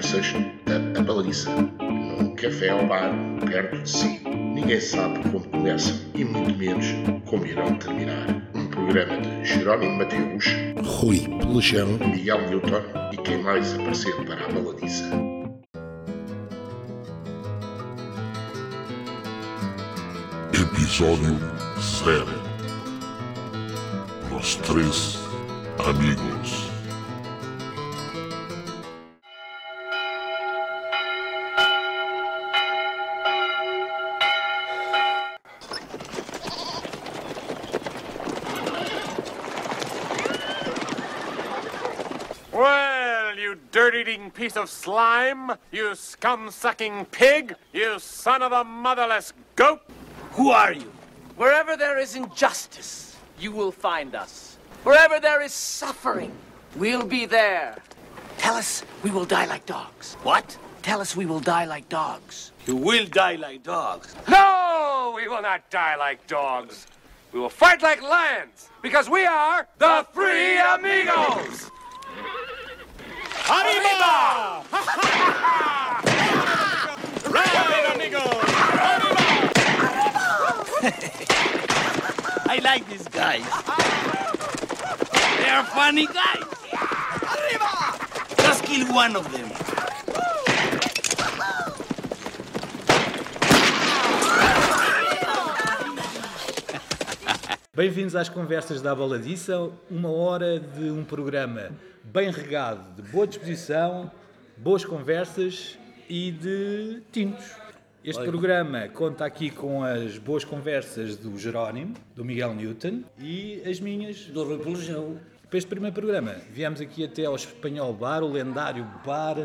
conversas da Abaladiça, num café ao bar perto de si. Ninguém sabe como começam e muito menos como irão terminar. Um programa de Jerónimo Mateus, Rui Pelejão, Miguel Newton e quem mais aparecer para a Baladiça. Episódio 0 Los Tres Amigos dirt-eating piece of slime, you scum-sucking pig, you son of a motherless goat! Who are you? Wherever there is injustice, you will find us. Wherever there is suffering, we'll be there. Tell us we will die like dogs. What? Tell us we will die like dogs. You will die like dogs. No, we will not die like dogs. We will fight like lions, because we are the Free Amigos! Arriba! ¡Arriba, amigos! ¡Arriba! I like these guys. They are funny guys. Arriba! Just kill one of them. Bem-vindos às conversas da Baladiça, uma hora de um programa bem regado de boa disposição, boas conversas e de tintos. Este programa conta aqui com as boas conversas do Jerónimo, do Miguel Newton e as minhas. Do Rui Pelejão. Para este primeiro programa, viemos aqui até ao Espanhol Bar, o lendário Bar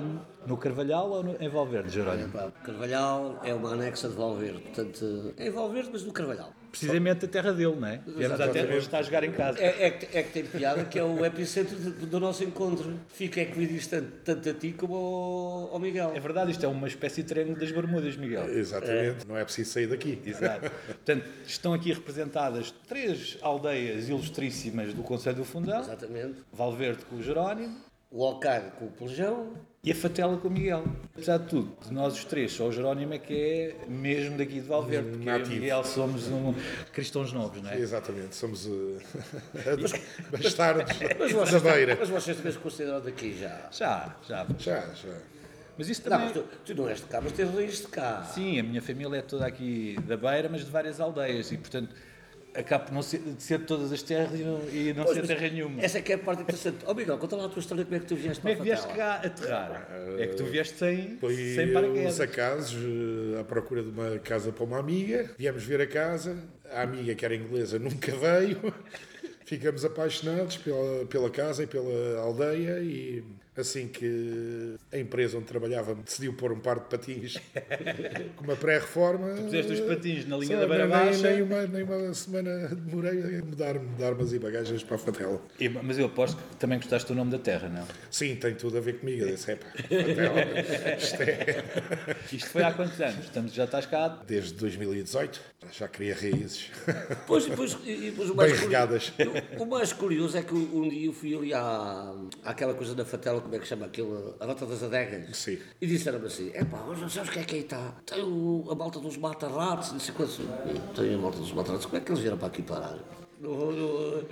no Carvalhal ou no, em Valverde, Jerónimo? Carvalhal é uma anexa de Valverde, portanto, é em Valverde, mas no Carvalhal. Precisamente a terra dele, não é? Viemos até hoje está a jogar em casa. É, é que, é que tem piada que é o epicentro do, do nosso encontro. Fica equidistante tanto a ti como ao, ao Miguel. É verdade, isto é uma espécie de triângulo das Bermudas, Miguel. Exatamente, não é preciso sair daqui. Exato. Portanto, estão aqui representadas três aldeias ilustríssimas do Conselho do Fundão: Exatamente. Valverde com o Jerónimo O Alcar com o Pelejão. e a Fatela com o Miguel. Apesar de tudo, de nós os três, só o Jerónimo é que é mesmo daqui de Valverde, porque eu e o Nativo. Miguel somos um cristãos novos, não é? Exatamente, somos uh, bastardos Mas da vocês, beira. mas vocês também se consideram daqui já. Já, já. Já, já. Mas isso Não, também. mas tu, tu não és de cá, mas tens raiz de cá. Sim, a minha família é toda aqui da Beira, mas de várias aldeias e, portanto, acabo não ser, de ser de todas as terras e não, e não Pois, ser terra nenhuma. Essa é que é a parte interessante. Ó Miguel, conta lá a tua história, como é que tu vieste Como é para que vieste cá aterrar? É que tu vieste sem, Foi sem paraquedas. uns acasos eh, à procura de uma casa para uma amiga. Viemos ver a casa. A amiga, que era inglesa, nunca veio. Ficamos apaixonados pela, pela casa e pela aldeia e assim que a empresa onde trabalhava decidiu pôr um par de patins com uma pré-reforma. puseste os patins na linha só da beira nem- baixa. Nem uma, nem uma semana demorei a mudar, mudar armas e bagagens para a Fatela. E- Mas eu aposto que também gostaste do nome da terra, não? Sim, tem tudo a ver comigo. Eu disse, "Epá, Fatela, isto é... Isto foi há quantos anos? Estamos, já estás cá? Desde 2018 já queria raízes. Pois, depois, e depois o Bem mais curioso- regadas. O, o mais curioso é que um dia eu fui ali à, àquela coisa da fatela, como é que chama aquilo? A Rota das Adegas. Sim. E disseram-me assim: é pá, mas não sabes o que é que aí está? Tem o- a malta dos mata-ratos, não sei quantos. Tem a malta dos mata-ratos, como é que eles vieram para aqui parar? No, no,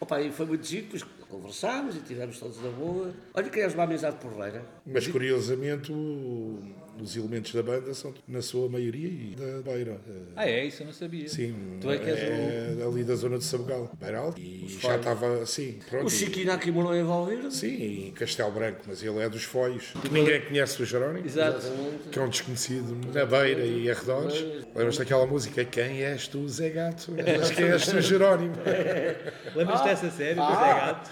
opa, e foi muito giro, depois conversámos e tivemos todos na boa. Olha, criámos uma amizade porreira. Mas curiosamente o- os elementos da banda são na sua maioria e da Beira. Eh, Ah, é? Isso eu não sabia. Sim, Tu é que és é ali da zona de Sabugal, Beira Alta. E já estava assim, pronto. O Chiquinho aqui morou em Valverde. Sim, em Castelo Branco, mas ele é dos Foios. Ninguém conhece o Jerónimo, Exato. que é um desconhecido na Beira e arredores. Lembras daquela música Quem és tu, Zé Gato? Mas quem és tu, Jerónimo? Lembras-te dessa série do Zé Gato?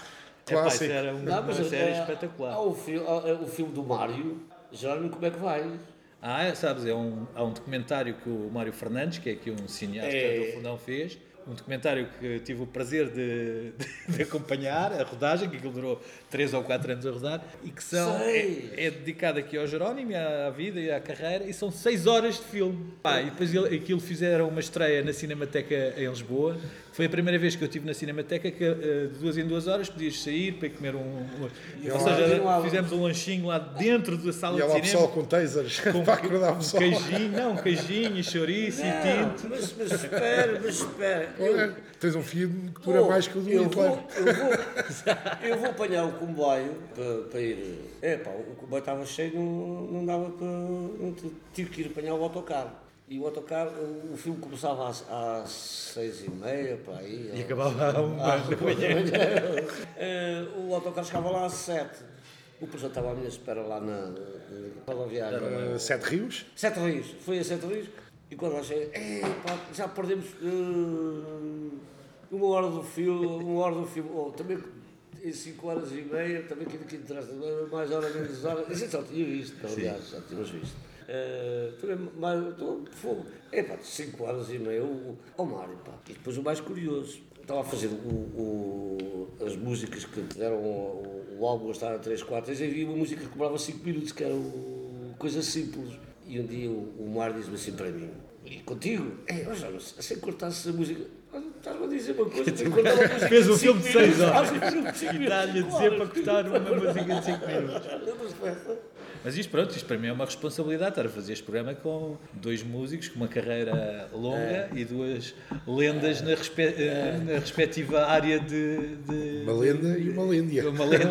Epá, Clássico. isso era uma, Não, uma série eh, espetacular. Há o, fi- há, há o filme do Mário, Jerónimo, como é que vai? Ah, é, sabes, é um, há um documentário que o Mário Fernandes, que é aqui um cineasta É. do Fundão, fez. Um documentário que tive o prazer de, de, de acompanhar, a rodagem, que durou 3 ou 4 anos a rodar, e que são, Sei. é, é dedicado aqui ao Jerónimo, à, vida e à carreira, e são 6 horas de filme. Pá, e depois ele, aquilo fizeram uma estreia na Cinemateca em Lisboa, Foi a primeira vez que eu estive na Cinemateca que eh, de duas em duas horas podias sair para comer um. um- ou seja, fizemos um lanchinho lá dentro da sala E de o cinema. com tasers para acordar o um pessoal. queijinho, não, um queijinho, chouriço e Não, tinto. mas, mas espera, mas espera. Eu, Tens um fio que dura Oh, mais que o do eu vou, eu, vou, eu vou apanhar o comboio para, para ir. É pá, o comboio estava cheio, não, não dava para. Não, tive que ir apanhar o autocarro. E o autocarro, o, o filme começava às, às seis e meia, para aí. E acabava a uma da manhã. Eh, o autocarro chegava lá às sete. O professor estava à minha espera lá na, rodoviária. Uh, Sete Rios. Sete Rios, foi a Sete Rios. E quando lá cheguei, "Ei, pá, já perdemos eh, uma hora do filme, uma hora do filme. Oh, também em 5 horas e meia, também que que interessa, mais hora, menos hora. Gente já tinha visto, aliás, já tínhamos visto. Eh, também mais, estou fogo. É pá, 5 horas e meia, o, o Mário, pá. E depois o mais curioso, estava a fazer o, o- as músicas que deram o, o álbum a estar a 3 quartos, e havia uma música que cobrava 5 minutos, que era o Coisa Simples. E um dia o, o Mário disse-me assim para mim, e contigo, é, ó Jonas, sem cortasse a música, olha, estás-me a dizer uma coisa, Fez um de filme de cinco seis minutos, horas. está-lhe a dizer para cortar uma música de 5 minutos. Mas isto, pronto, isto para mim é uma responsabilidade estar a fazer este programa com dois músicos com uma carreira longa e duas lendas na, respe- eh, na respectiva área de. de Uma lenda e uma lêndia. uma lenda.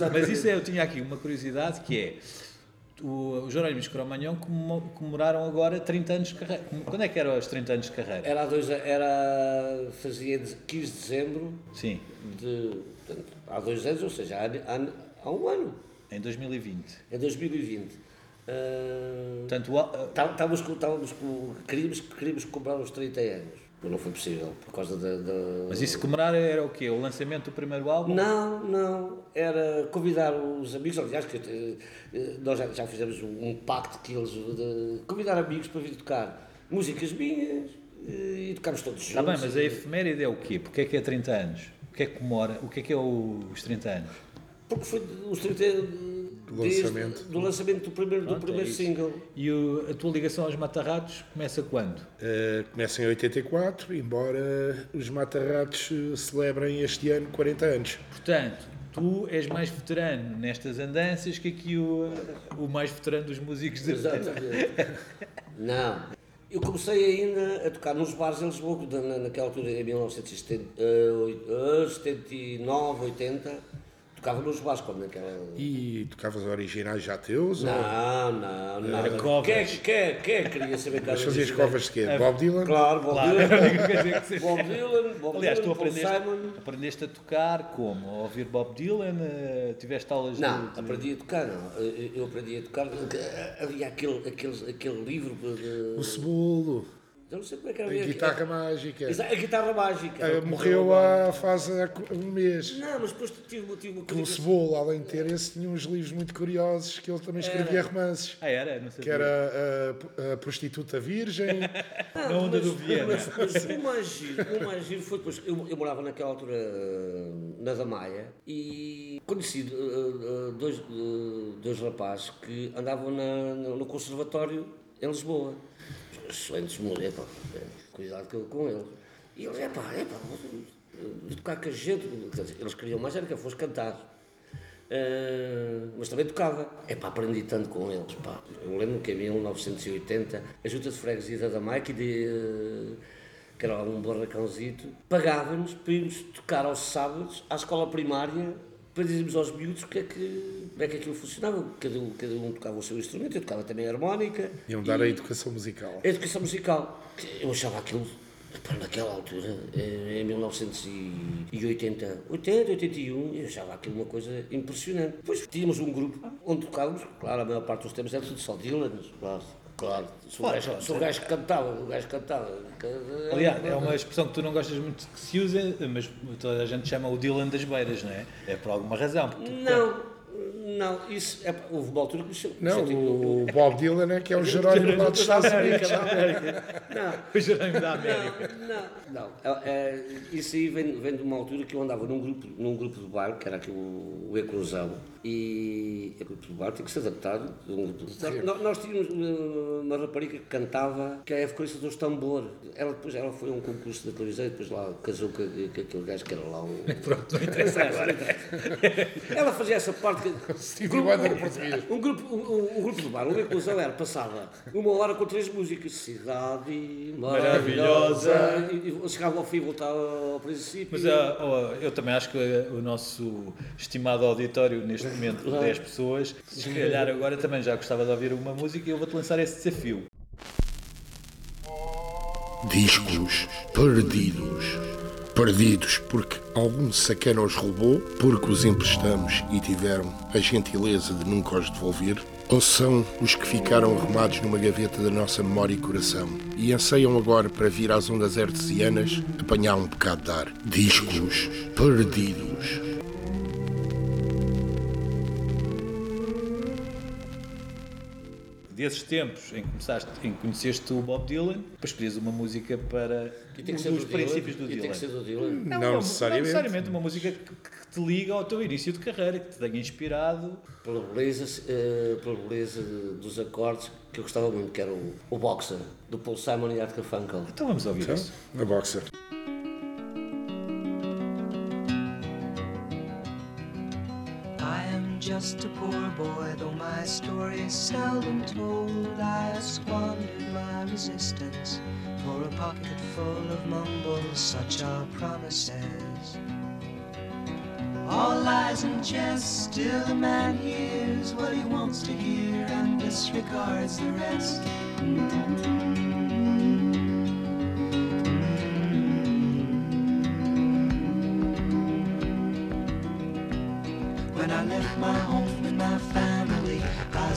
Mas Mas isso é, eu tinha aqui uma curiosidade que é. O, os Jerónimos comemo- comemoraram agora 30 anos de carreira. Quando é que eram os 30 anos de carreira? Era dois, era, fazia de 15 de dezembro Sim, de, portanto, há dois anos, ou seja, há, há, há um ano, em 2020. em 2020. Ah, Portanto, o al- tá- Estávamos estávamos queríamos, queríamos comprar os 30 anos, mas não foi possível, por causa da... da- mas isso comemorar era o quê? O lançamento do primeiro álbum? Não, não, era convidar os amigos, aliás, que eh, eh, nós já, já fizemos um, um pacto que eles, de convidar amigos para vir tocar músicas minhas eh, e tocámos todos juntos. Está bem, mas a efeméride é o quê? Porque é que é 30 anos? O que é que comemora? O que é que é os 30 anos? Porque foi os 30 desde- lançamento. do lançamento do primeiro, do Pronto, é primeiro isso. single. E o- a tua ligação aos Matarratos começa quando? Uh, começa em 84, embora os Matarratos celebrem este ano 40 anos. Portanto, tu és mais veterano nestas andanças que aqui o, o mais veterano dos músicos de Exatamente. Não. Eu comecei ainda a tocar nos bares em Lisboa, na- naquela altura, em 1979, 80, tocava nos como naquela... E tocavas originais já teus? ou- Não, não, não. Era covers. Quem, é que- quem, é- quem é queria saber que Mas fazias covers de quê? Bob Dylan? Claro, Bob Claro, Dylan. Bob Dylan, Bob Aliás, tu Dylan, Paul aprendeste, Simon. aprendeste a tocar como? A ouvir Bob Dylan? Eh, Tiveste aulas Não, de, aprendi a tocar, não. Eu- Eu aprendi a tocar. Havia aquele, aquele, aquele livro. de- O Cebolo, Eu não sei como é que era. a guitarra mágica. Exa- A guitarra mágica. Uh, morreu há faz um mês. Não, mas depois tive, tive uma O coisa. que- Cebolo, além de ter esse, tinha uns livros muito curiosos que ele também escrevia romances. Ah, era? Não sabia. Que era uh, a, Prostituta Virgem. Na onda do Viena. Mas, mas o, mais giro, o mais giro foi depois. Eu, eu morava naquela altura eh, na Damaia e conheci eh, eh, dois, dois rapazes que andavam na- no conservatório em Lisboa. Excelentes mulheres, pá, eh, cuidado com, eles. E eles, é pá, é pá, tocar com a gente. Eles queriam mais era que eu fosse cantar. Uh, mas também tocava. É pá, aprendi tanto com eles. Pá. Eu lembro que em 1980 a Junta de Freguesia da Damaica, de, uh, que era um barracãozito, pagava-nos para irmos tocar aos sábados à escola primária para dizermos aos miúdos que é que, como é que aquilo funcionava. Cada um, cada um tocava o seu instrumento, eu tocava também a harmónica. Iam dar a educação musical. A educação musical. Eu achava aquilo, pá, naquela altura, eh, em 1980, 80, 81, eu achava aquilo uma coisa impressionante. Depois tínhamos um grupo onde tocávamos, claro, a maior parte dos temas era tudo só Dylan, claro. Claro, sou o gajo, sou gajo que cantava, o gajo cantava. Aliás, é uma expressão que tu não gostas muito que se usa, mas toda a gente chama o Dylan das beiras, não é? É por alguma razão. porque Não, Não, isso. É, houve uma altura que me chamou. Não, senti- o Bob Dylan é que é o Jerónimo lá dos Estados Unidos. Não, O Jerónimo da América. não, não. É, é, isso aí vem, vem de uma altura que eu andava num grupo, num grupo de baile, que era aqui o, o Eclosão, e o grupo de baile tinha que ser adaptado. Um grupo de- nós, nós tínhamos uma, uma rapariga que cantava, que é a coisa dos tambor. Ela depois ela foi a um concurso da televisão e depois lá casou com, com aquele gajo que era lá o. Pronto, não interessa agora. Ela fazia essa parte. Stevie Wonder português. Um grupo, um, um- grupo de bar, uma inclusão era, passava uma hora com três músicas. Cidade maravilhosa. E, e chegava ao fim e voltava ao princípio. Mas oh, eu também acho que o nosso estimado auditório, neste momento, de 10 pessoas, se calhar agora também já gostava de ouvir uma música e eu vou-te lançar esse desafio. Discos perdidos. Perdidos porque algum sacana os roubou, porque os emprestamos e tiveram a gentileza de nunca os devolver, ou são os que ficaram arrumados numa gaveta da nossa memória e coração e anseiam agora para vir às ondas artesianas apanhar um bocado de ar. Discos perdidos. Desses tempos em que começaste, em que conheceste o Bob Dylan, depois escolhias uma música para E tem que ser os do Dylan, princípios do e tem Dylan. que ser do Dylan. Não, necessariamente. Não necessariamente uma música que, que te liga ao teu início de carreira, que te tenha inspirado. Pela beleza, eh, pela beleza dos acordes que eu gostava muito, que era o, o Boxer, do Paul Simon e Art Garfunkel. Então vamos ouvir isso. A boxer. Just a poor boy, though my story is seldom told. I have squandered my resistance for a pocket full of mumbles, such are promises. All lies and jest, still a man hears what he wants to hear and disregards the rest.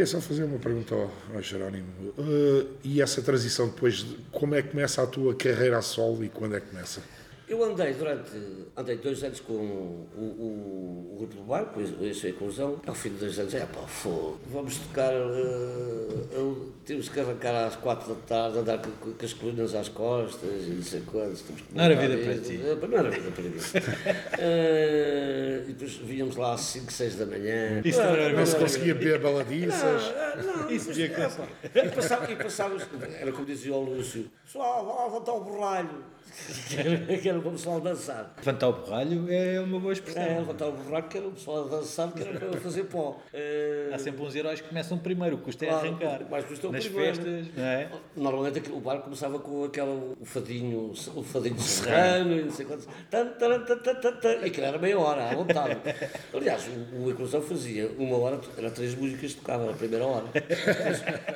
Queria só fazer uma pergunta ao, ao Jerónimo. Uh, e essa transição depois, de- como é que começa a tua carreira a solo e quando é que começa? Eu andei durante, andei dois anos com o, o, o grupo do bairro, depois isso é inclusão. Ao fim de dois anos, é pá, fogo, vamos tocar, eu- temos que arrancar às quatro da tarde, andar com, com- com as colunas às costas e não sei quantos. Não era vida para ti. Eh, Não era vida para mim. Eh, e depois víamos lá às 5, 6 da manhã. Isso não era Não se conseguia beber baladiças? Isso devia acontecer. E e passávamos, era como dizia o Lúcio, pessoal, vá lá levantar o borralho. que era para o pessoal dançar. Levantar o borralho é uma boa expressão. É, levantar o borralho, que era o pessoal a dançar, que era para fazer pó. Há sempre uns heróis que começam primeiro, o que custa é arrancar. mais custa o Nas primeiro. festas, não é? Normalmente o bar começava com aquele o fadinho, o fadinho serrano e não sei quantos. Aquilo era meia hora, à vontade. Aliás, o, o Inclusão fazia uma hora, era três músicas que tocava na primeira hora.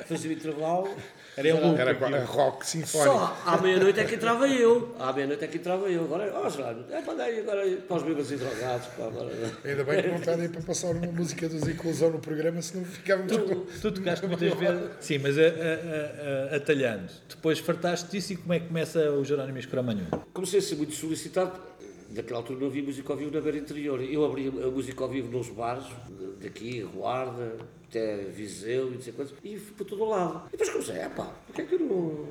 Fazia o intervalo. Era em loop. Era rock sinfónico. Só à meia-noite é que entrava eu. À meia-noite é que entrava eu. Agora, ó, Gerardo, é para daí, agora para os bêbados e drogados. Pá, agora. Ainda bem que não está aí para passar uma música dos Inclusão no programa, senão ficávamos com... Tu tocaste muitas vezes. Sim, mas a- a- a- atalhando. Depois fartaste disso e como é que começa o Jerónimo Escramanhão? Comecei a ser muito solicitado. Naquela altura não havia música ao vivo na beira interior. Eu abria a música ao vivo nos bares, daqui, Guarda, até Viseu e não sei quantos, e fui para todo o lado. E depois comecei, é pá, porque é que eu não.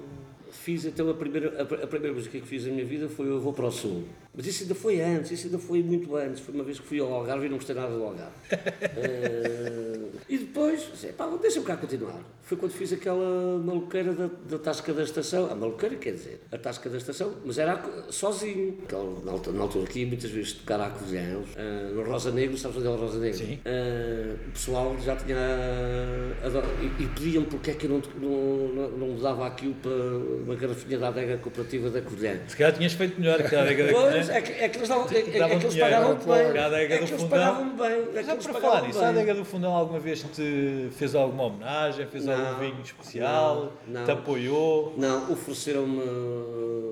Fiz então a primeira, a, a primeira música que fiz na minha vida foi Eu Vou para o Sul. Mas isso ainda foi antes, isso ainda foi muito antes. Foi uma vez que fui ao Algarve e não gostei nada do Algarve. Eh, e depois, pá, deixa-me cá continuar. Foi quando fiz aquela maluqueira da, da tasca da estação. A maluqueira quer dizer, a tasca da estação, mas era sozinho. Aquela, na, altura, na altura aqui, muitas vezes tocar a acordeões. eh, no Rosa Negro, sabes onde é o Rosa Negro? Sim. Eh, o pessoal já tinha. E, e pediam porque é que eu não, não, não, não dava aquilo para uma garrafinha da adega cooperativa da acordeão. Se calhar tinhas feito melhor que a década Pois, é que, é que eles, davam, é, é, que Davam eles pagavam bem. A adega É do que eles fundão. pagavam bem. É que Já eles para pagavam falar nisso, a adega do Fundão alguma vez te fez alguma homenagem, fez algum Não, vinho especial, não, não. te apoiou, Não, ofereceram-me.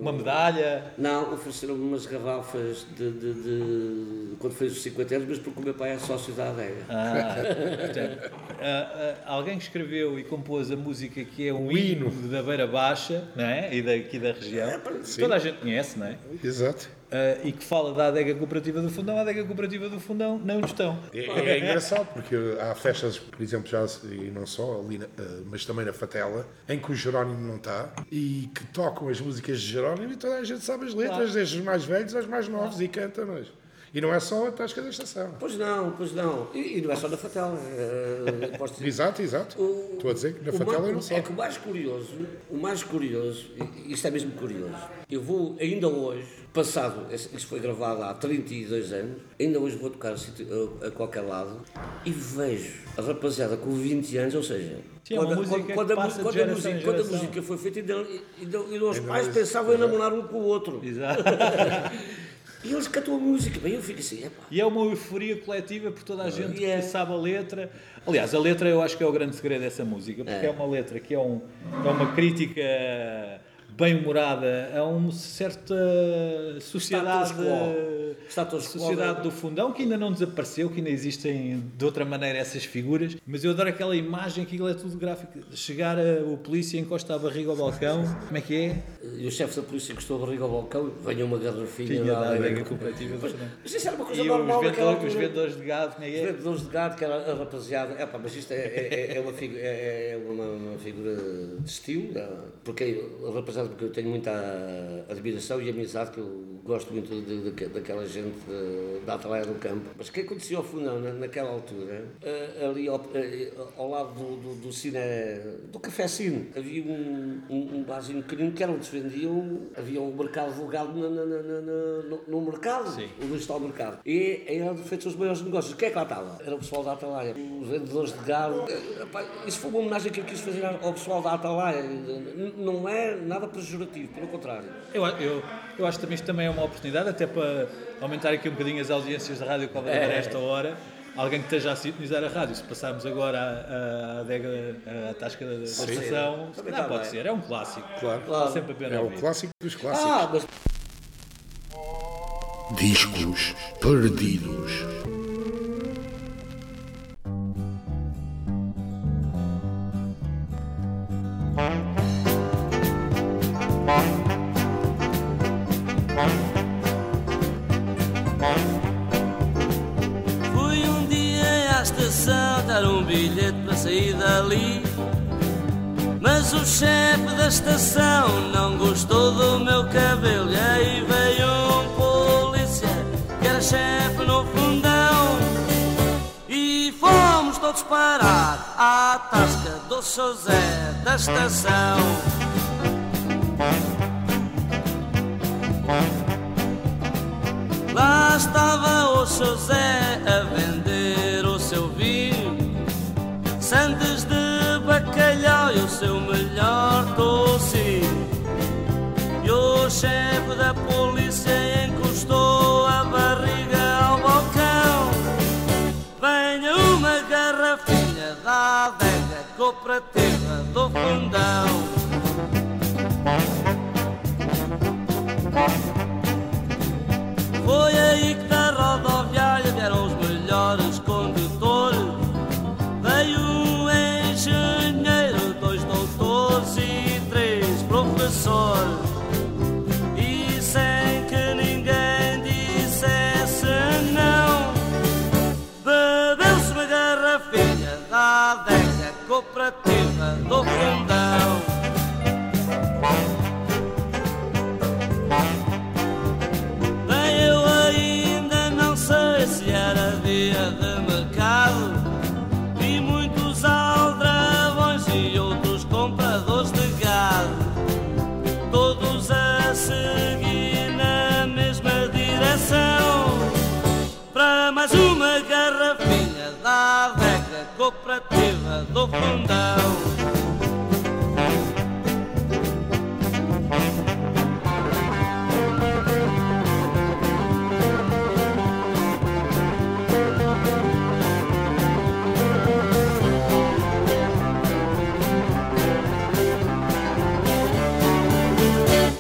uma medalha? Não, ofereceram-me umas garrafas de, de, de- quando fez os 50 anos, mas porque o meu pai é sócio da adega. Ah, portanto, ah, ah, alguém que escreveu e compôs a música que é um O hino. hino da Beira Baixa, não é? E daqui da região, toda a gente conhece, não é? Exato. Ah, e que fala da adega cooperativa do Fundão, a adega cooperativa do Fundão não estão. É, é engraçado porque há festas, por exemplo, já e não só ali, na- eh, mas também na Fatela, em que o Jerónimo não está e que tocam as músicas de Jerónimo e toda a gente sabe as letras, Claro. desde os mais velhos aos mais novos e cantam-nas. E não é só a tasca da estação. Pois não, pois não. E, e não é só na Fatela. eh, posso dizer- Exato, exato. O- Estou a dizer que na Fatela eu não só. É que o mais curioso, o mais curioso, e isto é mesmo curioso, eu vou, ainda hoje, passado, isto foi gravado há 32 anos, ainda hoje vou tocar a, qualquer lado e vejo a rapaziada com 20 anos, ou seja, Sim, é a, quando a música, em quando a geração. música foi feita, ainda, ainda, ainda os pais pensavam em namorar um com o outro. Exato. E eles cantam a música, bem, eu fico assim, epá, E é uma euforia coletiva por toda a gente E é. que sabe a letra. Aliás, a letra eu acho que é o grande segredo dessa música, porque é, É. uma letra que é, um, é uma crítica bem humorada a uma certa sociedade, Status sociedade da- do fundão que ainda não desapareceu, que ainda existem de outra maneira essas figuras. Mas eu adoro aquela imagem que aquilo é tudo gráfico. Chegar a, o polícia encosta a barriga ao balcão, como é que é? e o chefe da polícia encostou a barriga ao balcão, venha uma garrafinha Tinha da adega cooperativa fundão. Mas isso era uma coisa E normal os vendedores, os vendedores de gado, como é que Os é? vendedores de gado, que era a rapaziada. Epá, mas isto é, é, é uma, figu- é, é uma, uma figura de estilo, é, porque a rapaziada, porque eu tenho muita admiração e amizade, que eu gosto muito de, de- daquela gente de- da Atalaia do Campo. Mas o que acontecia ao Fundão na, naquela altura, eh, ali ao, eh, ao lado do, do, do cine, do Café Cine, havia um, um, um barzinho pequenino que era onde se vendiam, havia um mercado vulgado na, na, na, no, no mercado, Sim. onde está o mercado. E aí eram feitos os maiores negócios. Quem é que lá estava? Era o pessoal da Atalaia, os vendedores de gado. Eh, Isso foi uma homenagem que eu quis fazer ao pessoal da Atalaia. Não é nada pejorativo, pelo contrário. Eu, eu, eu acho também isto também é uma oportunidade, até para aumentar aqui um bocadinho as audiências da Rádio Cobra É. a esta hora. Alguém que esteja a sintonizar a rádio, se passarmos agora a, a, adega, a tasca da, da estação, calhar está pode bem. ser, é um clássico. Claro. Vale sempre a pena É o ouvir. clássico dos clássicos. Ah, mas Discos perdidos. José da estação. Cooperativa do fundão.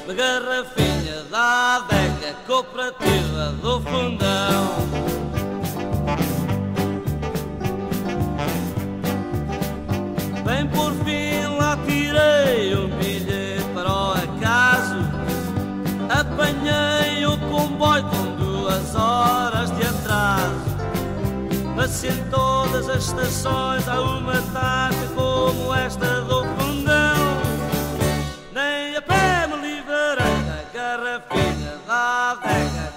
De garrafinha da adega cooperativa do fundão. Comboio com duas horas de atraso. Mas em todas as estações há uma taxa como esta do fundão. Nem a pé me livrarei da garrafinha da adega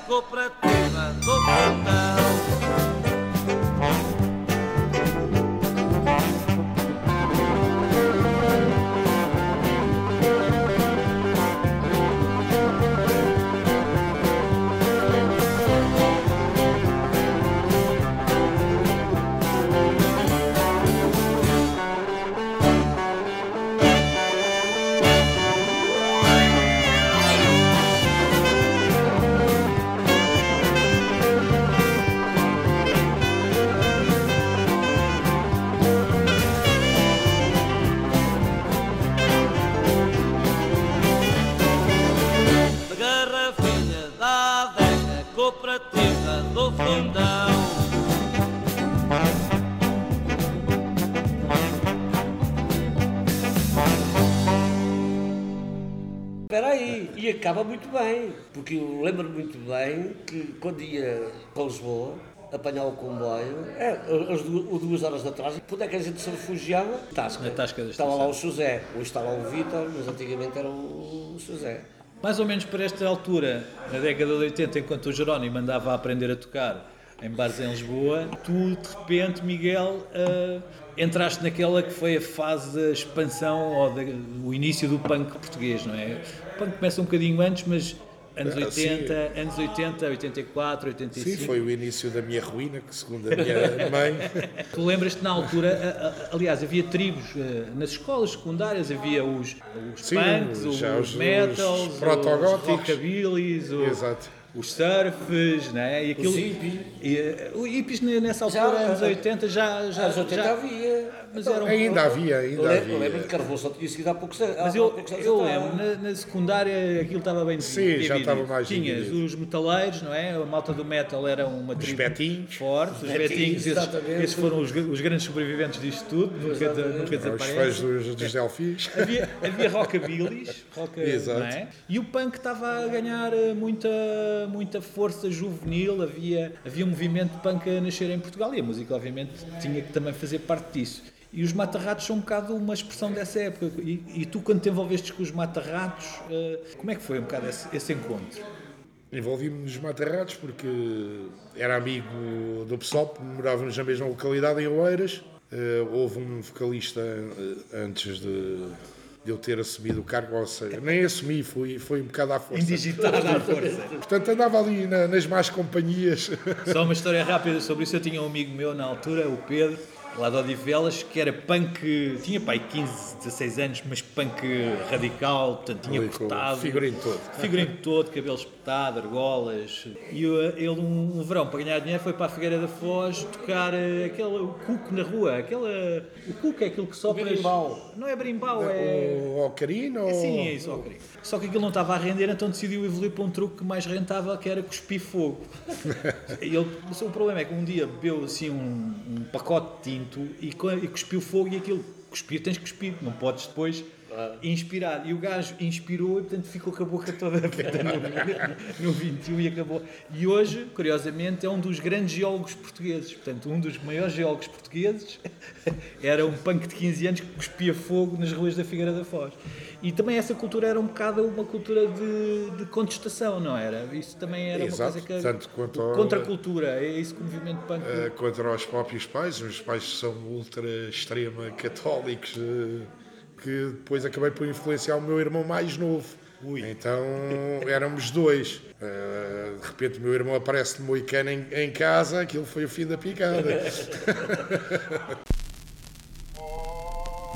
muito bem que quando ia para Lisboa, apanhar o comboio, é, as du- duas horas de atrás, onde é que a gente se refugiava? Tasca. Na Tasca Estava lá o José, hoje está lá o Vítor, mas antigamente era o José. Mais ou menos por esta altura, na década de 80, enquanto o Jerónimo andava a aprender a tocar em bares em Lisboa, tu de repente, Miguel, ah, entraste naquela que foi a fase da expansão ou da- o início do punk português, não é? O punk começa um bocadinho antes, mas anos Ah, sim. 80, anos 80, 84, 85. Sim, foi o início da minha ruína, que segundo a minha mãe. Tu lembras-te na altura, aliás, havia tribos eh, nas escolas secundárias, havia os, os Sim, punks, os, os- metals, os os os, Exato. Os surfs, né? e aquilo, Os hippies. E, eh, o hippies ne- nessa altura, Já, anos 80, já... já, Anos 80 já havia. mas era um- Ainda havia, Eu ainda lembro, eu lembro de havia. Carvalho só tinha sido há poucos anos. Mas eu, eu lembro, na, na secundária aquilo estava bem Sim, dividido. já estava mais Tinhas dividido. os metaleiros, não é? A malta do metal era uma tribo betinhos. forte. Os betinhos, betinhos, esses, exatamente. esses foram os, os grandes sobreviventes disto tudo, nunca, nunca Os desaparecem. fãs dos, dos Delfins. Havia, havia rockabillys, rock, Exato. não é? e o punk estava a ganhar eh, muita, muita, força juvenil, havia, havia um movimento punk a nascer em Portugal e a música, obviamente, tinha que também fazer parte disso. E os matarratos são um bocado uma expressão dessa época. E, e tu, quando te envolveste com os matarratos, eh, como é que foi um bocado esse, esse encontro? Envolvi-me nos Matarratos porque era amigo do pessoal, morávamos na mesma localidade, em Oeiras. Eh, houve um vocalista eh, antes de, de eu ter assumido o cargo, ou seja, nem assumi, fui, foi um bocado à força. Indigitado à força. Portanto, andava ali na- nas más companhias. Só uma história rápida sobre isso. Eu tinha um amigo meu na altura, o Pedro, lá de Odivelas, que era punk, tinha pai 15, 16 anos, mas punk radical, portanto tinha o cortado. figurino todo. Figurino todo, cabelo espetado, argolas. E ele, um, um verão, para ganhar dinheiro, foi para a Figueira da Foz tocar uh, aquele, o cuco na rua. Aquela, o cuco é aquilo que sopra. Berimbau. Não é berimbau, é. O Ocarina ou... Sim, é isso, ok. Só que aquilo não estava a render, então decidiu evoluir para um truque mais rentável que era cuspir fogo. E ele, o problema é que um dia bebeu assim um, um pacote de tinto e, e cuspiu fogo e aquilo, cuspir tens que cuspir, não podes depois inspirar. E o gajo inspirou e portanto ficou com a boca toda aberta no, no 21 e acabou. E hoje, curiosamente, é um dos grandes geólogos portugueses. Portanto, um dos maiores geólogos portugueses era um punk de 15 anos que cuspia fogo nas ruas da Figueira da Foz. E também essa cultura era um bocado uma cultura de, de contestação, não era? Isso também era Exato, uma coisa que... tanto quanto ao- contra a cultura, é isso que o movimento punk... Eh, contra os próprios pais. Os pais são ultra extrema católicos, eh, que depois acabei por influenciar o meu irmão mais novo. Então éramos dois. Eh, de repente o meu irmão aparece de moicano em, em casa, aquilo foi o fim da picada.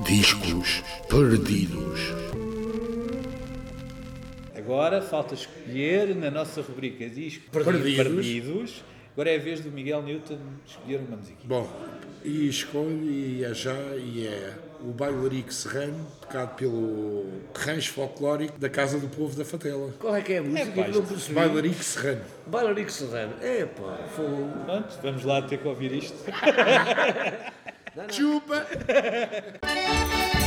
Discos perdidos. Agora falta escolher na nossa rubrica Discos Perdidos. Perdidos. Agora é a vez do Miguel Newton escolher uma musiquinha. Bom, e escolho e é já e é o bailarico serrano, tocado pelo rancho folclórico da Casa do Povo da Fatela. Qual é que é a música pá, que não percebi? Bailarico serrano. Bailarico Serrano. É pá, foi... Pronto, vamos lá ter que ouvir isto. Chupa!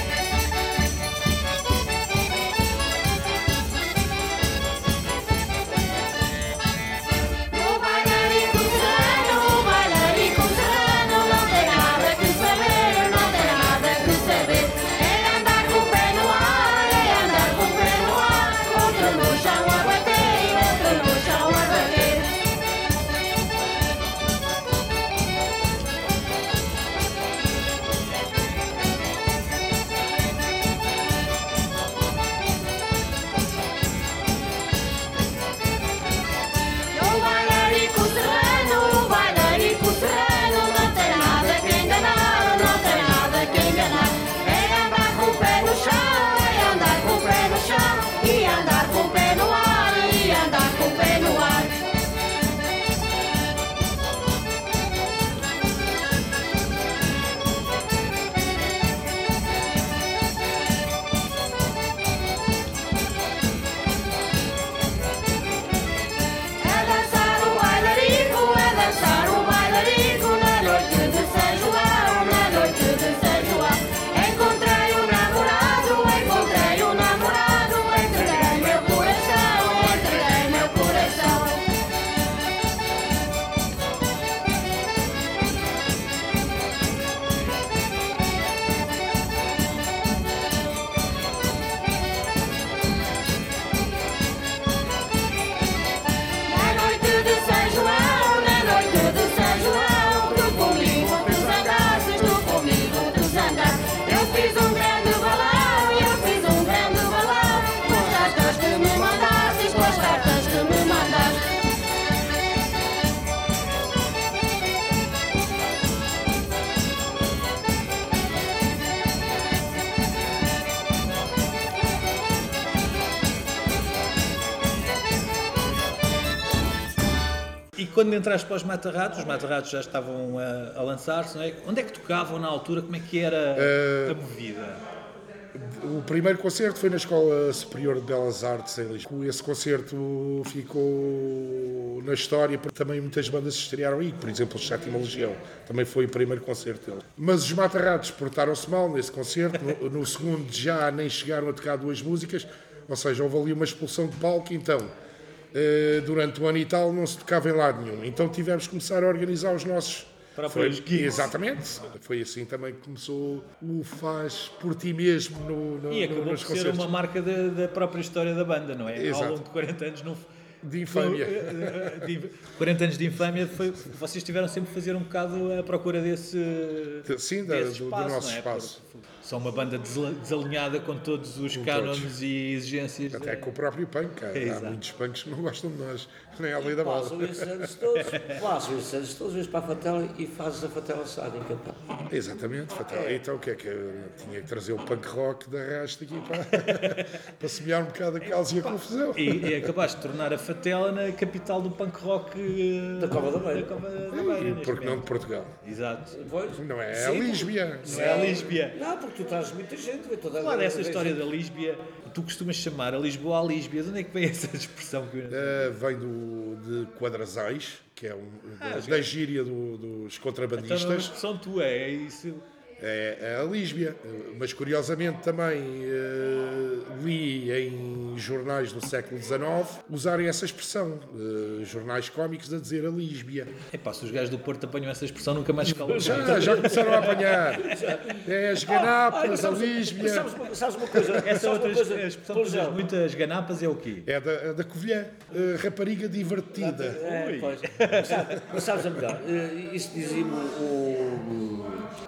entraste para os Matarratos, os Matarratos já estavam a, a lançar-se, não é? Onde é que tocavam na altura? Como é que era a movida? O primeiro concerto foi na Escola Superior de Belas Artes em Lisboa. Esse concerto ficou na história porque também muitas bandas se estrearam aí. Por exemplo, o Sétima Legião. Também foi o primeiro concerto dele. Mas os Matarratos portaram-se mal nesse concerto. No, no segundo já nem chegaram a tocar duas músicas. Ou seja, houve ali uma expulsão de palco. Então, eh, durante o ano e tal não se tocava em lado nenhum. Então tivemos que começar a organizar os nossos. Próprios Foi-. Exatamente. Foi assim também que começou o faz por ti mesmo no, no, E acabou por ser concertos. uma marca da, da própria história da banda, não é? Exato. Ao longo de 40 anos não De infâmia. foi, eh, de 40 anos de infâmia, foi, vocês tiveram sempre a fazer um bocado a procura desse, Sim, da- desse do- do espaço, nosso é? espaço. Porque São uma banda desal- desalinhada com todos os Com cânones todos. e exigências. Até com o próprio punk. Há, há muitos punks que não gostam de nós, nem à lei da bola. Passam esses anos todos, passam esses anos todos, vês para a fatela e fazes a fatela sádica. pá. Exatamente, fatal. Então o que é que eu tinha que trazer o punk rock da rasta aqui para, para semear um bocado a caos e a confusão. E, e acabaste de tornar a Fatela na capital do punk rock eh, Da Cova da Beira. da Cova da Beira, neste porque não de. Portugal? Exato. Pois. Não é Sim, a Lísbia. Não é a Lísbia. Não, porque tu trazes muita gente, vê toda a Falar dessa vê história gente. da Lísbia, tu costumas chamar a Lisboa a Lísbia. De onde é que vem essa expressão? Que eu... Uh, vem do, de Quadrasais, que é um, da, da gíria do- dos Então, não é uma contrabandistas. expressão tua, é isso. É, é a Lísbia. Mas curiosamente também eh, li em jornais do século XIX usarem essa expressão. eh, jornais cómicos a dizer a Lísbia. Epá, se os gajos do Porto apanham essa expressão, nunca mais falam. Já, já começaram a apanhar. É as ganapas, a Lísbia. sabes, uma- sabes uma coisa? Essa outra coisa? a expressão que usas é. muitas ganapas é o quê? É da, é da Covilhã. eh, rapariga divertida. É, pois. Mas sabes a melhor? Isso dizia-me o,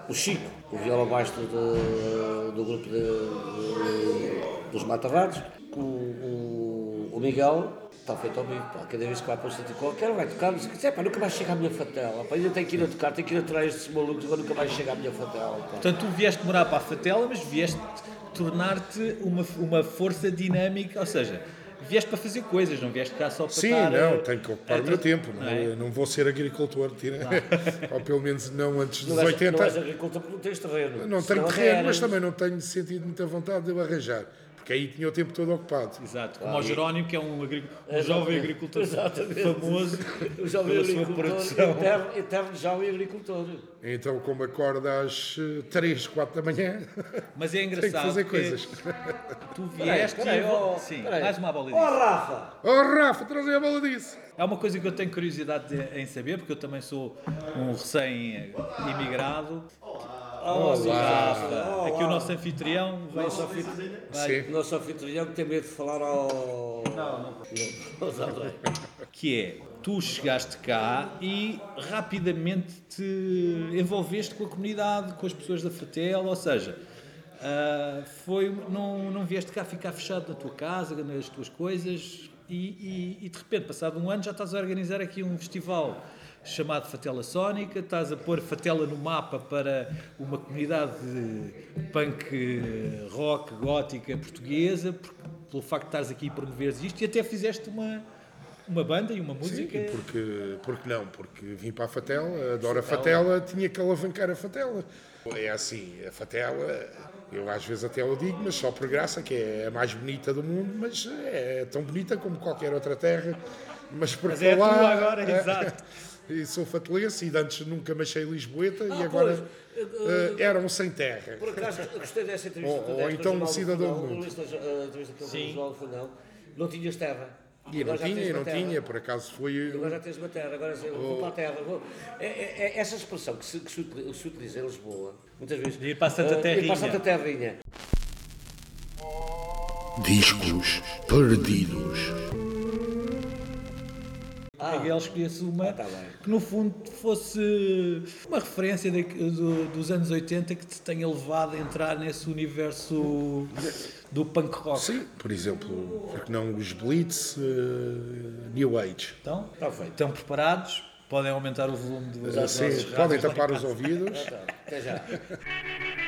o Chico, o viola baixo do, do grupo de, de- dos Matarrados, o, o, o Miguel está feito ao vivo, cada vez que vai para um sítio qualquer vai tocar, diz que pá, nunca mais chega à minha fatela, pá. ainda tenho que ir a tocar, tenho que ir atrás destes malucos, agora nunca mais chega à minha fatela. Pá. Portanto, tu vieste morar para a Fatela, mas vieste tornar-te uma, uma força dinâmica, ou seja, vieste para fazer coisas, não vieste cá só para Sim, estar não, tenho que ocupar a o meu tempo. Não, é? não vou ser agricultor, tira. ou pelo menos não antes dos Não és, 80. não és agricultor porque não tens terreno. Não tenho terreno, mas também não tenho sentido muita vontade de eu arranjar. Porque aí tinha o tempo todo ocupado. Exato, como o Jerónimo, que é um, agri- um jovem agricultor Exatamente. famoso O jovem agricultor, eterno, eterno jovem agricultor. Então, como acordo às 3, 4 da manhã, Mas é tenho que engraçado fazer coisas. tu vieste Peraí, e... ó, Sim, peraí. mais uma bola Ó disso. Rafa! Oh, Rafa, trazei a bola disso. É uma coisa que eu tenho curiosidade de- em saber, porque eu também sou um recém-imigrado. Olá. Aqui o nosso anfitrião vai Nosso, anfitrião, Sim. nosso anfitrião que tem medo de falar ao. Não, não. que é tu chegaste cá e rapidamente te envolveste com a comunidade, com as pessoas da Fatela, ou seja, ah, foi, não, não vieste cá ficar fechado na tua casa, nas tuas coisas e, e- e de repente, passado um ano, já estás a organizar aqui um festival chamado Fatela Sónica, estás a pôr Fatela no mapa para uma comunidade de punk rock gótica portuguesa, por- pelo facto de estares aqui e promoveres isto, e até fizeste uma, uma banda e uma Sim, música. e porque, porque não? Porque vim para a Fatela, adoro a Fatela, tinha que alavancar a Fatela. É assim, a Fatela, eu às vezes até o digo, mas só por graça, que é a mais bonita do mundo, mas é tão bonita como qualquer outra terra. Mas por Mas é a lá, tua agora, é, exato. E sou fatelense e antes nunca me achei lisboeta Ah, e agora pois, eh, eram sem terra. Por acaso, eu gostei dessa entrevista. Ou- ou então do cidadão do mundo. no lista, a entrevista que eu fiz no Jornal do Fundão. Não tinhas terra. E não Agora já tinha, tens e uma não terra. tinha, por acaso foi. Agora já tens uma terra, agora eu vou para a terra. Vou. É, é- é essa expressão que se, que se utiliza, em Lisboa, muitas vezes. De ir para a Santa Terrinha. a Santa Terrinha. Discos perdidos. Miguel escolhesse uma Ah, tá que no fundo fosse uma referência da- do- dos anos 80 que te tenha levado a entrar nesse universo do punk rock. Sim, por exemplo, porque não os Blitz, eh, New Age. Então, feito. estão preparados? Podem aumentar o volume dos Eh, sim, rádios podem tapar os ouvidos. Então, até já.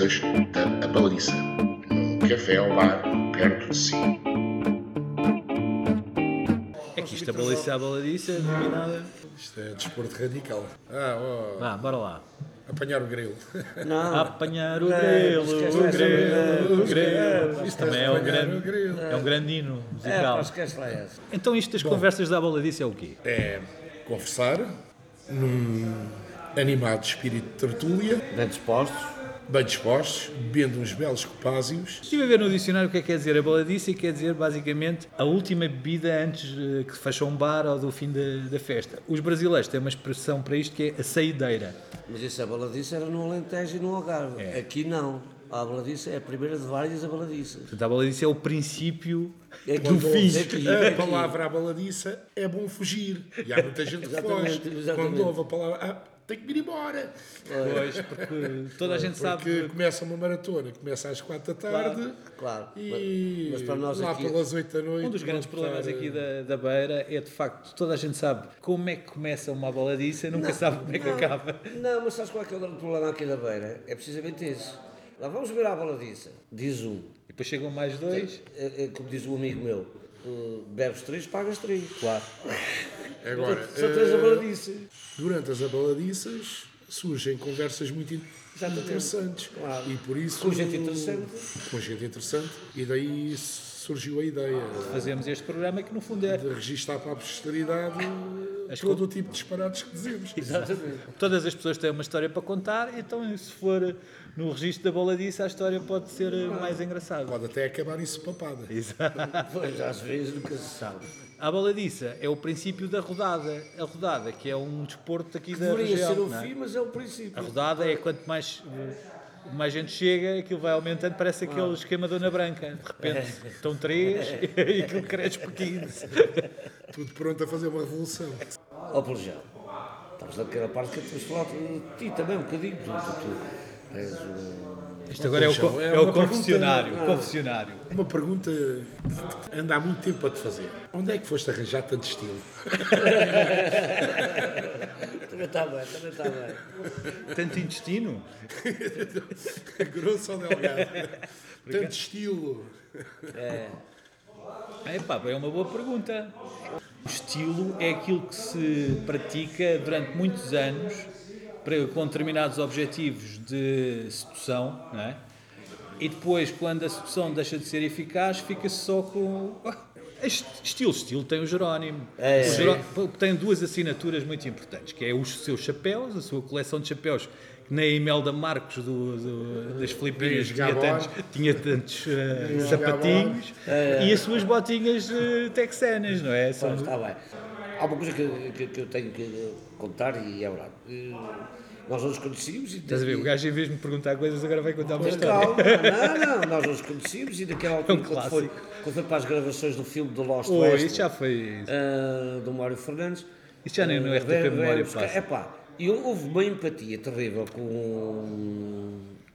da Abaladiça, num café ao bar perto de si. É que isto a baladiça a baladiça, não vi nada. Isto é desporto radical. Ah, ó, Vá, bora lá. apanhar o grilo. Não. Apanhar o grelo, esquece o merda. o grelo. Isto também é um grande, grilo. é um grande hino É, musical. pá, esquece lá essa. Então isto das conversas da baladiça é o quê? É conversar num animado espírito de tertúlia, Bem dispostos. Bem dispostos, bebendo uns belos copásios. Estive a ver no dicionário o que é que quer dizer a baladiça e quer dizer basicamente a última bebida antes eh, que se fecha um bar ou do fim da, da festa. Os brasileiros têm uma expressão para isto que é a saideira. Mas isso a baladiça era no Alentejo e no Algarve. É. Aqui não. A baladiça é a primeira de várias a baladiça. Portanto, a baladiça é o princípio É do que- fim. é A palavra abaladiça é bom fugir. E há muita gente que Exatamente, foge. exatamente. Quando ouve a palavra, tem que ir embora. Pois, porque toda a gente sabe Porque que começa uma maratona, começa às 4 da tarde Claro. e Mas para nós lá aqui- pelas 8 da noite. Um dos grandes problemas estar, aqui da, da Beira é de facto, toda a gente sabe como é que começa uma baladiça, nunca sabe como é que acaba. Não, mas sabes qual é que é o grande problema aqui da beira? É precisamente esse. Lá vamos ver a baladiça. Diz um. E depois chegam mais dois. É, é, como diz um amigo meu, bebes três, pagas três. Claro. Agora, São três eh, a baladiça. durante as abaladiças surgem conversas muito interessantes. Claro. E por isso. Com gente interessante. Com gente interessante. E daí surgiu a ideia Fazemos este programa que no fundo é de registar para a posteridade todo o tipo de disparates que dizemos. Exatamente. todas as pessoas têm uma história para contar, então se for no registro da baladiça a história pode ser eh, mais engraçada. Pode até acabar isso papada. Pois, às vezes nunca se sabe. A baladiça é o princípio da rodada. A rodada, que é um desporto aqui da Deveria região. ser o é? fim, mas é o princípio. A rodada é quanto mais, eh, mais gente chega, aquilo vai aumentando, parece aquele esquema Dona Branca. De repente estão três e aquilo cresce por 15. Tudo pronto a fazer uma revolução. Ó, Pelejão, estamos naquela parte que temos falado de ti também um bocadinho. Tu, tu, tu és. Isto agora é o, co- É é o pergunta- confessionário. o confessionário. Uma pergunta que anda há muito tempo a te fazer. Onde é que foste arranjar tanto estilo? Também está bem, também está bem. Tanto intestino? Grosso ou delgado? tanto estilo. É pá, é uma boa pergunta. O estilo é aquilo que se pratica durante muitos anos para, com determinados objetivos de sedução, não é? E depois, quando a sedução deixa de ser eficaz, fica-se só com. Estilo, estilo tem o Jerónimo. É, o Jeró- Tem duas assinaturas muito importantes, que é os seus chapéus, a sua coleção de chapéus, que nem a Imelda Marcos do, do- das Filipinas tinha tantos, tinha tantos os sapatinhos e as suas botinhas eh, texanas, não é? São- está bem. Há uma coisa que, que, que eu tenho que contar e é verdade. Nós não nos conhecíamos e... Estás a ver? O gajo, em vez de me perguntar coisas, agora vai contar uma história. calma, não, não, nós não nos conhecíamos e naquela altura, É um quando, foi, quando foi para as gravações do filme do Lost Oi, West, isso já foi. ah, do Mário Fernandes. Isso já nem no ah, RTP veio Memória passa. Epá, e houve uma empatia terrível com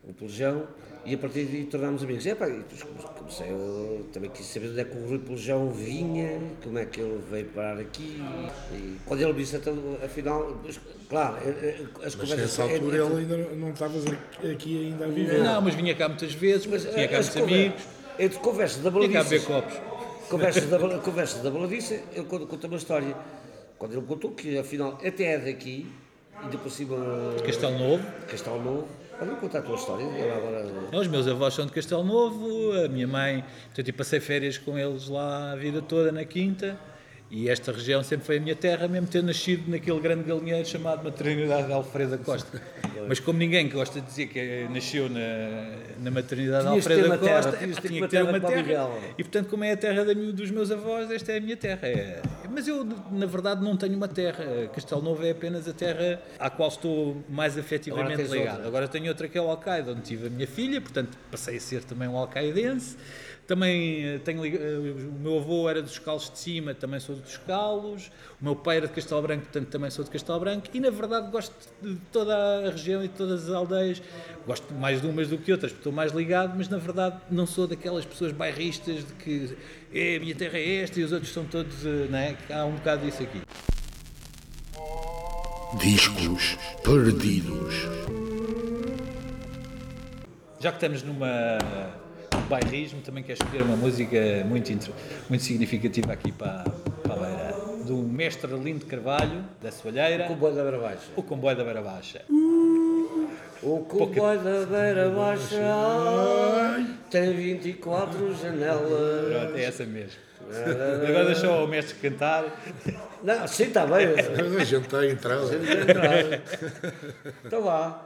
o Pelejão e a partir daí tornámos amigos. Epá, e come- comecei, eu também quis saber onde é que o Rui Pelejão vinha, como é que ele veio parar aqui. E quando ele me disse, então, afinal, claro, eh, eh, as Mas conversas... nessa é- altura é- ele ainda não- estavas aqui ainda a viver. Não, mas vinha cá muitas vezes, Mas, tinha cá as muitos conver- amigos, Entre conversas da vinha cá baladiça. beber copos. Conversas da, conversas da baladiça, eu conto, conto uma história. Quando ele me contou que afinal até é daqui, ainda por cima. Castelo Novo. Castelo Novo. Olha, contar a tua história. Agora. Os meus avós são de Castelo Novo, a minha mãe, portanto, eu passei férias com eles lá a vida toda na Quinta. E esta região sempre foi a minha terra, mesmo ter nascido naquele grande galinheiro chamado Maternidade de Alfredo da Costa. Mas como ninguém gosta de dizer que nasceu na, na Maternidade de Tinhas de ter Alfredo da uma terra, Costa, tinhas de ter tinha que ter uma terra terra. E portanto, como é a terra da dos meus avós, esta é a minha terra. É- Mas eu, na verdade, não tenho uma terra. Castelo Novo é apenas a terra à qual estou mais Agora afetivamente tens ligado. outra. Agora tenho outra que é o Alcaide, onde tive a minha filha, portanto passei a ser também um alcaidense. Também eh, tenho, eh, o meu avô era dos Calos de Cima, também sou dos Calos. O meu pai era de Castelo Branco, portanto também sou de Castelo Branco. E na verdade gosto de toda a região e de todas as aldeias. Gosto mais de umas do que outras, porque estou mais ligado, mas na verdade não sou daquelas pessoas bairristas de que "É, a minha terra é esta e os outros são todos. eh, Não é? Há um bocado disso aqui. Discos perdidos. Já que estamos numa num bairrismo, também quero escolher uma música muito, muito significativa aqui para, para a beira. Do mestre Lindo Carvalho, da Soalheira. O Comboio da Beira Baixa. O Comboio da Beira Baixa. O comboio da Beira Baixa ai, tem 24 janelas. Pronto, é essa mesmo. Agora deixou o mestre cantar. Não, sim, está bem. A gente está a entrar. A gente está a entrar. Então vá.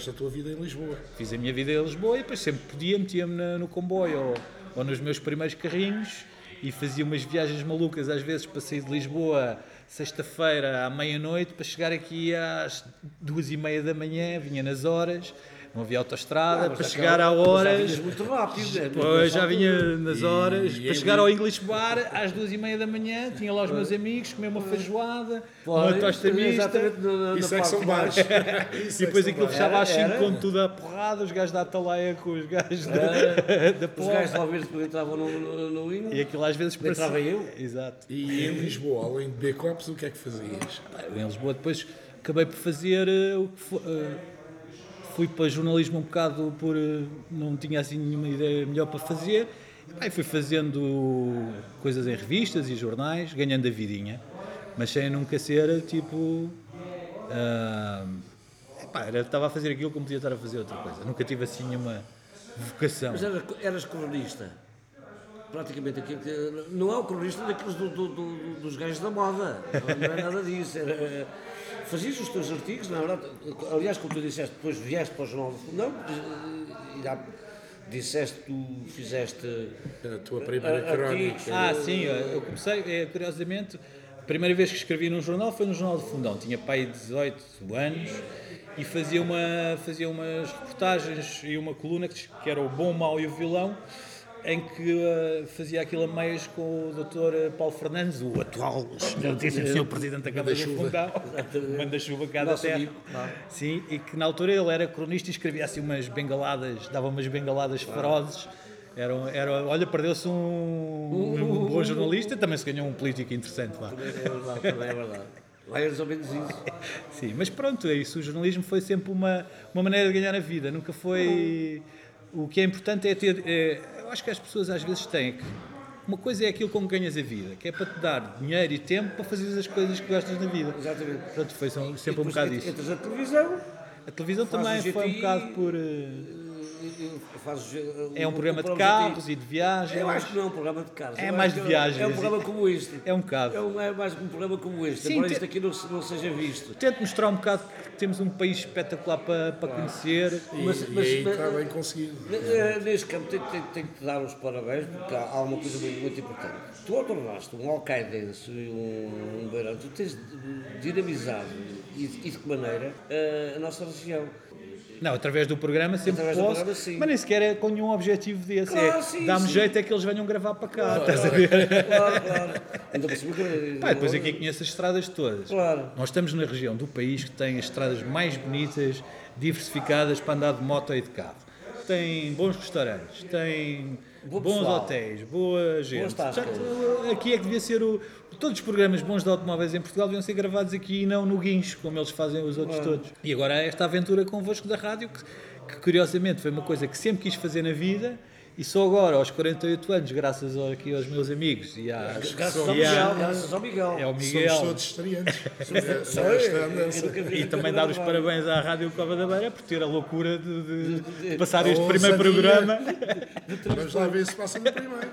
Fizeste a tua vida em Lisboa. Fiz a minha vida em Lisboa e depois sempre podia, metia-me no comboio ou, ou nos meus primeiros carrinhos e fazia umas viagens malucas, às vezes para sair de Lisboa sexta-feira à meia-noite para chegar aqui às duas e meia da manhã, vinha nas horas, não havia autoestrada, Ah, para chegar a mas já horas. muito rápido, né? Pois já vinha nas horas, e para em chegar ao English Bar às duas e meia da manhã, tinha lá os meus amigos, comer uma feijoada, uma tosta mista. Isso é que são bares. mais- Isso E é depois aquilo fechava às 5 era. com tudo à porrada, os gajos da Atalaia com os gajos da, da Os gajos talvez entravam no, no, no hino. E aquilo às vezes parecia... Entrava eu? Exato. E em Lisboa, além de beber copos, o que é que fazias? Em Lisboa depois acabei por fazer eh, o que fo- eh, fui para jornalismo um bocado por eh, não tinha assim nenhuma ideia melhor para fazer. E fui fazendo coisas em revistas e jornais, ganhando a vidinha, mas sem nunca ser tipo. ah, epá, era- estava a fazer aquilo como podia estar a fazer outra coisa. Nunca tive assim nenhuma vocação. Mas eras, eras cronista. praticamente aquilo que. Não é o cronista daqueles do, do- do- dos gajos da moda. Não é nada disso. Era, fazias os teus artigos, na verdade. Aliás, como tu disseste, depois vieste para o Jornal do Fundão e já disseste, tu fizeste. A tua primeira crónica. Ah, sim, eu comecei, é, curiosamente, a primeira vez que escrevi num jornal foi no Jornal do Fundão. Tinha pai de 18 anos e fazia, uma, fazia umas reportagens e uma coluna que, que era o Bom, o Mau e o Vilão, em que eh, fazia aquilo a meias com o Dr. Paulo Fernandes, o atual senhor Presidente da Câmara do. Fundão, manda-chuva cá da terra. amigo, claro. Sim, e que na altura ele era cronista e escrevia assim umas bengaladas, dava umas bengaladas ferozes. Era, um- era, olha, perdeu-se um, um bom jornalista, também se ganhou um político interessante lá. É verdade, também é verdade. Lá é mais ou menos isso. Sim, mas pronto, é isso. O jornalismo foi sempre uma, uma maneira de ganhar a vida, nunca foi. O que é importante é ter. é, eu acho que as pessoas às vezes têm que. Uma coisa é aquilo como ganhas a vida, que é para te dar dinheiro e tempo para fazer as coisas que gostas na vida. Exatamente. Pronto, foi sempre um bocado isso. Entras na televisão, A televisão também foi um bocado por. e fazes, É um programa de carros e de viagens. Eu acho que não é um programa de carros. É Eu mais de que viagens. É um programa como este. É um bocado. É, um- é mais um programa como este. Sim, embora te- isto aqui não, não seja visto. Tento mostrar um bocado que temos um país espetacular para, para conhecer. E, Mas- e mas- aí mas- está bem conseguido. Eh, Neste campo tenho, tenho- tenho que te dar os parabéns porque há uma coisa muito, muito importante. Tu ao tornaste um alcaidense e um, um beirão, tu tens dinamizado e, de- e de que maneira eh, a nossa região. Não, através do programa sempre Através posso, programa, sim. mas nem sequer é com nenhum objetivo desse. Claro, é, Dá-me jeito é que eles venham gravar para cá, estás a ver? Claro, claro. Que- Pá, depois aqui conheço as estradas todas. Claro. Nós estamos na região do país que tem as estradas mais bonitas, diversificadas para andar de moto e de carro. Tem bons restaurantes, tem Bom bons pessoal. hotéis, boa gente. Portanto, aqui é que devia ser o. Todos os programas bons de automóveis em Portugal deviam ser gravados aqui e não no guincho, como eles fazem os outros todos. E agora esta aventura convosco da rádio, que, que curiosamente foi uma coisa que sempre quis fazer na vida. E só agora, aos 48 anos, graças ao- aqui aos meus amigos e à, Graças ao Miguel, graças ao Miguel. é o Somos Miguel. todos estreantes. Eu andança. nunca vi E também dar os parabéns à Rádio Cova da Beira por ter a loucura de, de- de- de passar este primeiro programa. Vamos lá ver se passa no primeiro.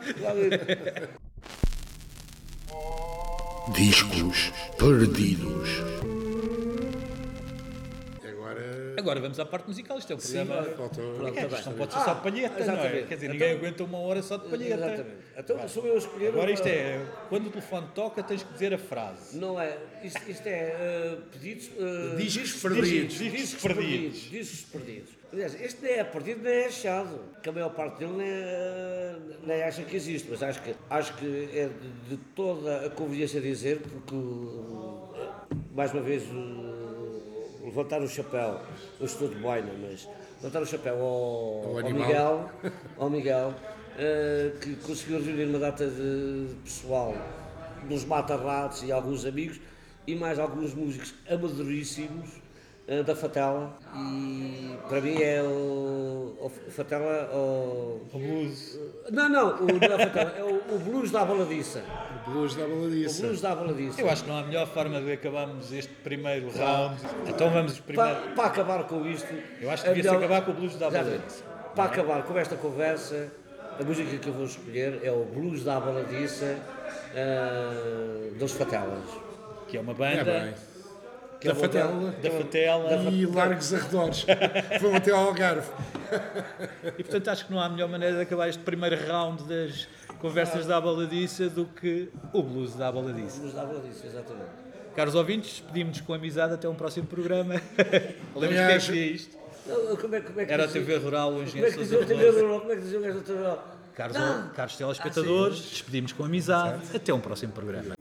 Discos perdidos. Agora. Agora vamos à parte musical. Isto é um programa. Isto não pode ser só de palheta, não é? exatamente. Quer dizer, Então- ninguém aguenta uma hora só de palheta. Exatamente. Então sou eu a escolher. Agora isto é, quando o telefone toca, tens que dizer a frase. Não é. Isto, isto é uh, pedidos. uh, Discos perdidos. Discos perdidos. Discos perdidos. Aliás, este nem é perdido nem é achado. Que a maior parte dele nem, eh, nem acha que existe. Mas acho que, acho que é de, de toda a conveniência dizer, porque, uh, mais uma vez, uh, levantar o chapéu. Eu estou de boina, mas levantar o chapéu ao, ao. Miguel. Ao Miguel eh, que conseguiu reunir uma data de pessoal dos mata-ratos e alguns amigos e mais alguns músicos amadoríssimos da Fatela e para mim é o, o Fatela o, O blues. não, não, o, não é Fatela, é o, o blues da baladiça Blues da o baladiça. blues da baladiça Eu acho que não há melhor forma de acabarmos este primeiro round. Então vamos primeiro. para, para acabar com isto Eu acho que devia-se melhor- acabar com o blues da Exatamente. baladiça. para acabar com esta conversa a música que eu vou escolher é o blues da baladiça eh, dos Fatelas Que é uma É banda é Da uma Fatela. banda- da Fatela. E largos arredores. Vão até ao Algarve. E portanto acho que não há melhor maneira de acabar este primeiro round das conversas da baladiça do que o blues da baladiça. Blues da baladiça, exatamente Caros ouvintes, pedimos-nos com amizade até um próximo programa. Lembras que é que dizia isto? Não, Como é, como é que Era a TV Rural, o Como é engenheiro que Sousa dizia o TV Veloso. Rural? Como é que dizia o da TV Rural? Caros, caros telespectadores, despedimos com amizade. Até um próximo programa.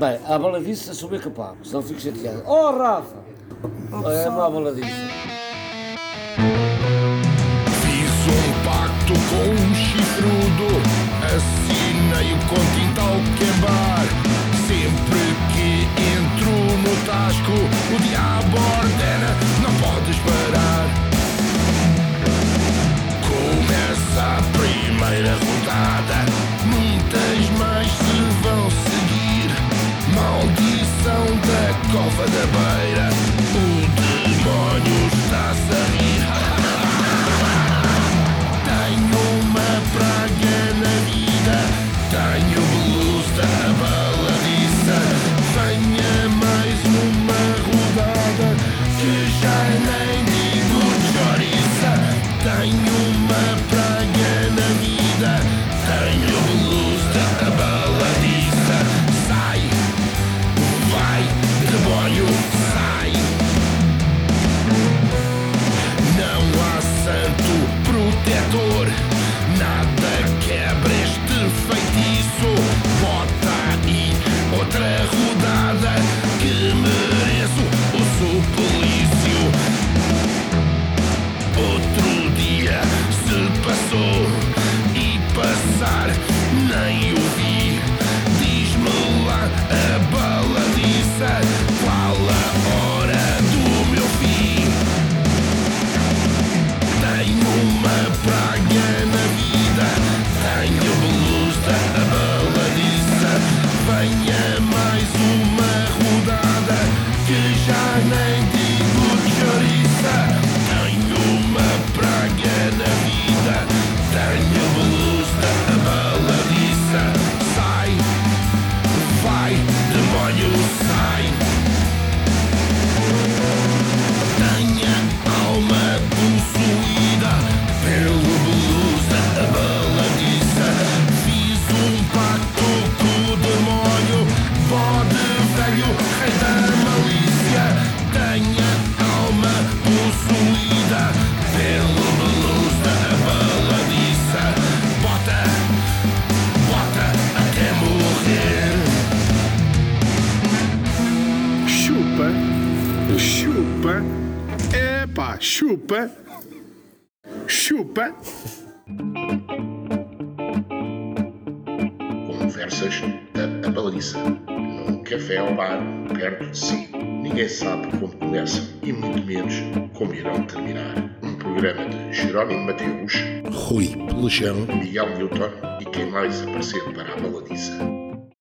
Bem, a baladiça sou bem capaz, senão fico chateado. Oh, Rafa! É uma baladiça. Fiz um pacto com um chifrudo, assinei o continente ao quebrar. Sempre que entro no tasco, o diabo ordena, não podes parar. Começa a primeira rodada, da cova da beira, chupa. Chupa. Conversas da Abaladiça. Num café ao bar, perto de si. Ninguém sabe como começam e muito menos como irão terminar. Um programa de Jerónimo Mateus, Rui Pelejão. Miguel Newton e quem mais aparecer para a Baladiça.